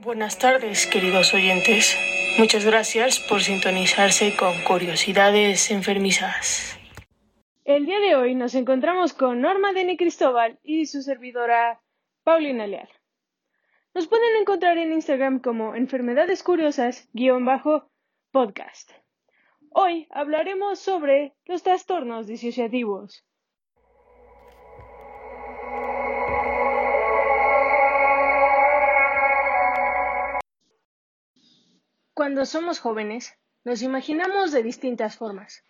Buenas tardes, queridos oyentes. Muchas gracias por sintonizarse con Curiosidades Enfermizas. El día de hoy nos encontramos con Norma Deni Cristóbal y su servidora Paulina Leal. Nos pueden encontrar en Instagram como Enfermedades Curiosas-podcast. Hoy hablaremos sobre los trastornos disociativos. Cuando somos jóvenes, nos imaginamos de distintas formas.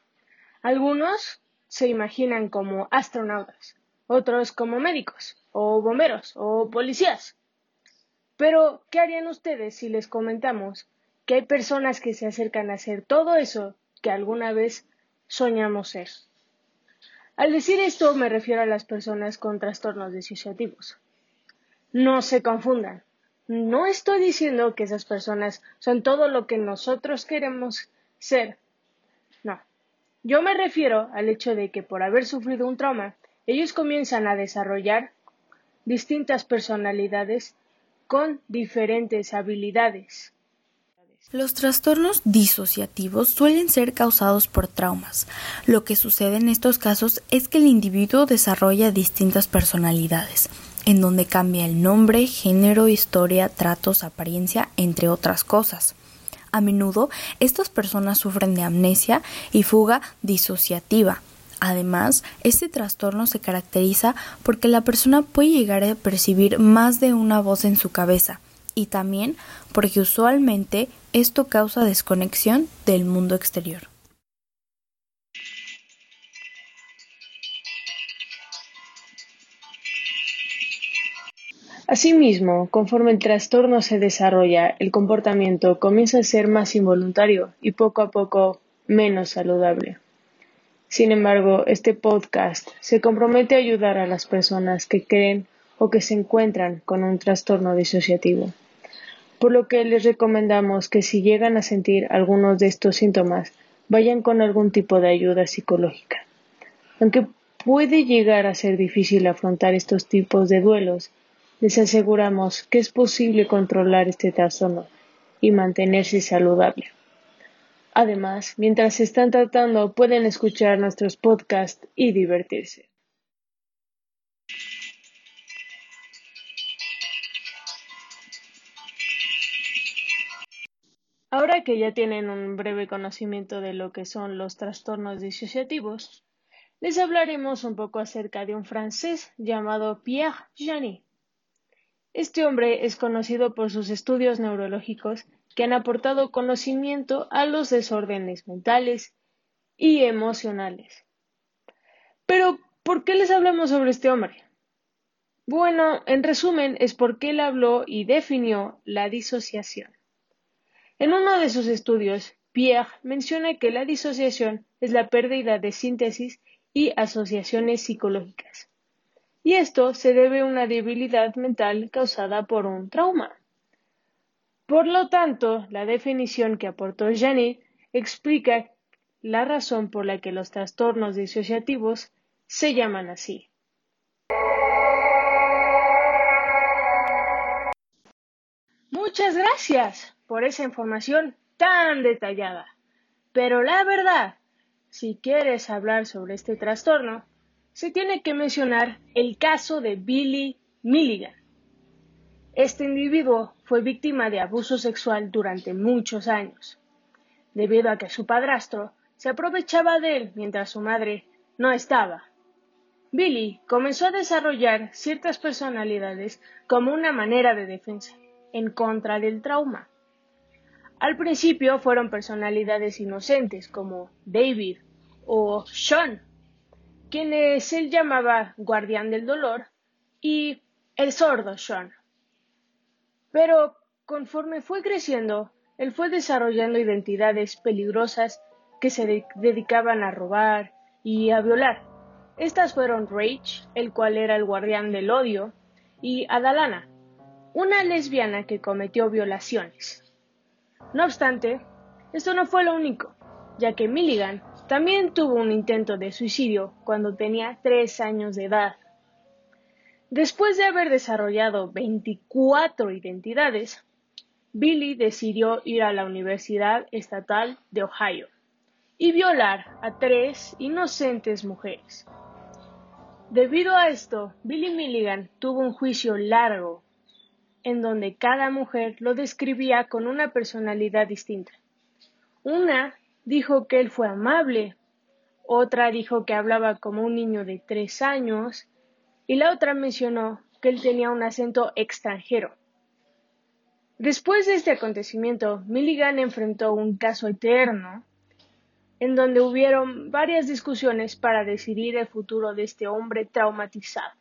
Algunos se imaginan como astronautas, otros como médicos, o bomberos, o policías. Pero, ¿qué harían ustedes si les comentamos que hay personas que se acercan a hacer todo eso que alguna vez soñamos ser? Al decir esto me refiero a las personas con trastornos disociativos. No se confundan. No estoy diciendo que esas personas son todo lo que nosotros queremos ser. No. Yo me refiero al hecho de que por haber sufrido un trauma, ellos comienzan a desarrollar distintas personalidades con diferentes habilidades. Los trastornos disociativos suelen ser causados por traumas. Lo que sucede en estos casos es que el individuo desarrolla distintas personalidades en donde cambia el nombre, género, historia, tratos, apariencia, entre otras cosas. A menudo estas personas sufren de amnesia y fuga disociativa. Además, este trastorno se caracteriza porque la persona puede llegar a percibir más de una voz en su cabeza y también porque usualmente esto causa desconexión del mundo exterior. Asimismo, conforme el trastorno se desarrolla, el comportamiento comienza a ser más involuntario y poco a poco menos saludable. Sin embargo, este podcast se compromete a ayudar a las personas que creen o que se encuentran con un trastorno disociativo, por lo que les recomendamos que si llegan a sentir algunos de estos síntomas, vayan con algún tipo de ayuda psicológica. Aunque puede llegar a ser difícil afrontar estos tipos de duelos, les aseguramos que es posible controlar este trastorno y mantenerse saludable. Además, mientras están tratando, pueden escuchar nuestros podcasts y divertirse. Ahora que ya tienen un breve conocimiento de lo que son los trastornos disociativos, les hablaremos un poco acerca de un francés llamado Pierre Janet. Este hombre es conocido por sus estudios neurológicos que han aportado conocimiento a los desórdenes mentales y emocionales. Pero, ¿por qué les hablamos sobre este hombre? Bueno, en resumen, es porque él habló y definió la disociación. En uno de sus estudios, Pierre menciona que la disociación es la pérdida de síntesis y asociaciones psicológicas y esto se debe a una debilidad mental causada por un trauma. Por lo tanto, la definición que aportó Jenny explica la razón por la que los trastornos disociativos se llaman así. Muchas gracias por esa información tan detallada. Pero la verdad, si quieres hablar sobre este trastorno, se tiene que mencionar el caso de Billy Milligan. Este individuo fue víctima de abuso sexual durante muchos años, debido a que su padrastro se aprovechaba de él mientras su madre no estaba. Billy comenzó a desarrollar ciertas personalidades como una manera de defensa en contra del trauma. Al principio fueron personalidades inocentes como David o Sean, quienes él llamaba guardián del dolor, y el sordo Sean. Pero conforme fue creciendo, él fue desarrollando identidades peligrosas que se dedicaban a robar y a violar. Estas fueron Rage, el cual era el guardián del odio, y Adalana, una lesbiana que cometió violaciones. No obstante, esto no fue lo único, ya que Milligan también tuvo un intento de suicidio cuando tenía tres años de edad. Después de haber desarrollado 24 identidades, Billy decidió ir a la Universidad Estatal de Ohio y violar a tres inocentes mujeres. Debido a esto, Billy Milligan tuvo un juicio largo en donde cada mujer lo describía con una personalidad distinta. Una dijo que él fue amable, otra dijo que hablaba como un niño de tres años y la otra mencionó que él tenía un acento extranjero. Después de este acontecimiento, Milligan enfrentó un caso eterno en donde hubieron varias discusiones para decidir el futuro de este hombre traumatizado.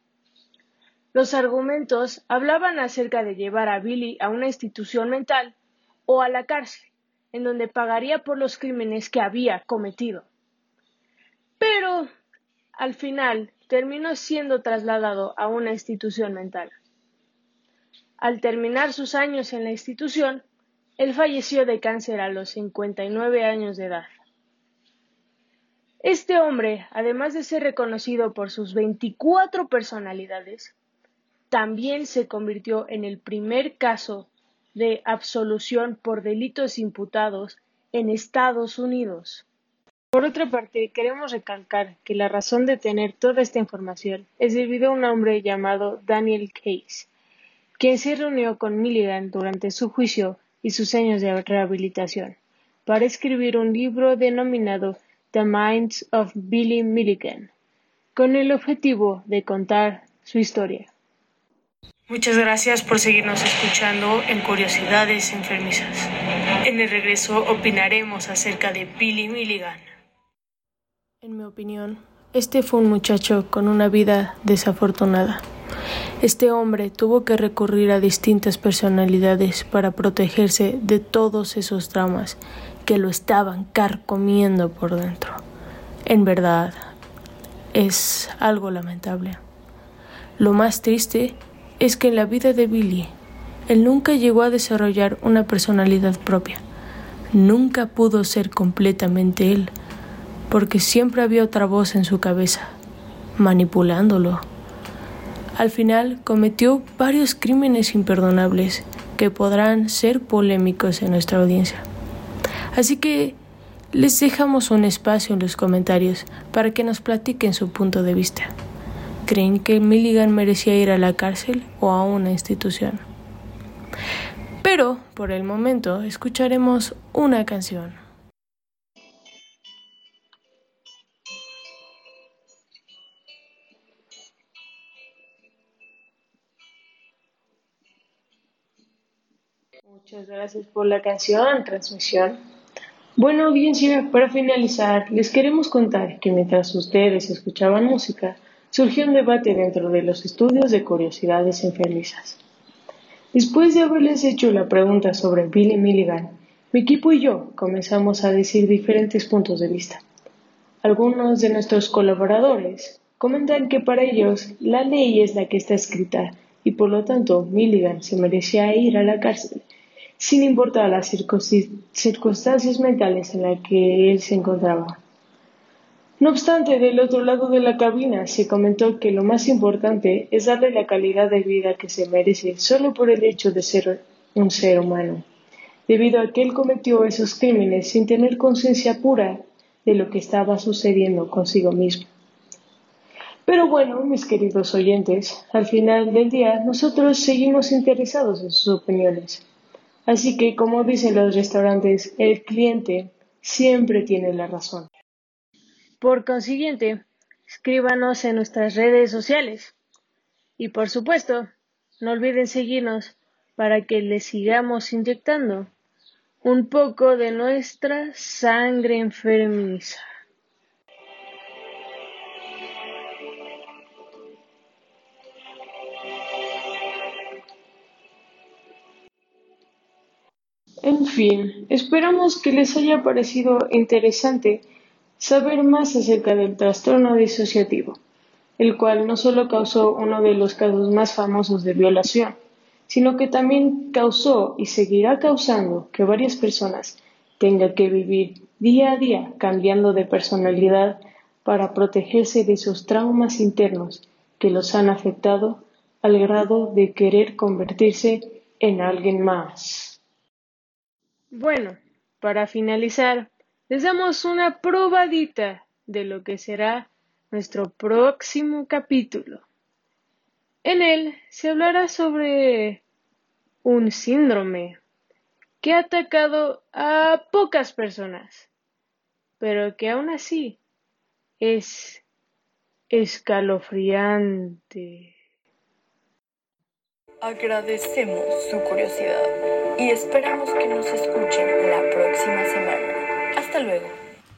Los argumentos hablaban acerca de llevar a Billy a una institución mental o a la cárcel, en donde pagaría por los crímenes que había cometido. Pero, al final, terminó siendo trasladado a una institución mental. Al terminar sus años en la institución, él falleció de cáncer a los 59 años de edad. Este hombre, además de ser reconocido por sus 24 personalidades, también se convirtió en el primer caso de absolución por delitos imputados en Estados Unidos. Por otra parte, queremos recalcar que la razón de tener toda esta información es debido a un hombre llamado Daniel Case, quien se reunió con Milligan durante su juicio y sus años de rehabilitación para escribir un libro denominado The Minds of Billy Milligan, con el objetivo de contar su historia. Muchas gracias por seguirnos escuchando en Curiosidades Enfermizas. En el regreso opinaremos acerca de Billy Milligan. En mi opinión, este fue un muchacho con una vida desafortunada. Este hombre tuvo que recurrir a distintas personalidades para protegerse de todos esos traumas que lo estaban carcomiendo por dentro. En verdad, es algo lamentable. Lo más triste es que en la vida de Billy, él nunca llegó a desarrollar una personalidad propia. Nunca pudo ser completamente él porque siempre había otra voz en su cabeza, manipulándolo. Al final cometió varios crímenes imperdonables que podrán ser polémicos en nuestra audiencia. Así que les dejamos un espacio en los comentarios para que nos platiquen su punto de vista. ¿Creen que Milligan merecía ir a la cárcel o a una institución? Pero, por el momento, escucharemos una canción. Muchas gracias por la canción, transmisión. Bueno, audiencia, para finalizar, les queremos contar que mientras ustedes escuchaban música, surgió un debate dentro de los estudios de curiosidades enfermizas. Después de haberles hecho la pregunta sobre Billy Milligan, mi equipo y yo comenzamos a decir diferentes puntos de vista. Algunos de nuestros colaboradores comentan que para ellos la ley es la que está escrita y por lo tanto Milligan se merecía ir a la cárcel sin importar las circunstancias mentales en las que él se encontraba. No obstante, del otro lado de la cabina se comentó que lo más importante es darle la calidad de vida que se merece solo por el hecho de ser un ser humano, debido a que él cometió esos crímenes sin tener conciencia pura de lo que estaba sucediendo consigo mismo. Pero bueno, mis queridos oyentes, al final del día nosotros seguimos interesados en sus opiniones. Así que, como dicen los restaurantes, el cliente siempre tiene la razón. Por consiguiente, escríbanos en nuestras redes sociales. Y por supuesto, no olviden seguirnos para que les sigamos inyectando un poco de nuestra sangre enfermiza. En fin, esperamos que les haya parecido interesante saber más acerca del trastorno disociativo, el cual no solo causó uno de los casos más famosos de violación, sino que también causó y seguirá causando que varias personas tengan que vivir día a día cambiando de personalidad para protegerse de esos traumas internos que los han afectado al grado de querer convertirse en alguien más. Bueno, para finalizar, les damos una probadita de lo que será nuestro próximo capítulo. En él se hablará sobre un síndrome que ha atacado a pocas personas, pero que aún así es escalofriante. Agradecemos su curiosidad y esperamos que nos escuchen la próxima semana. Hasta luego.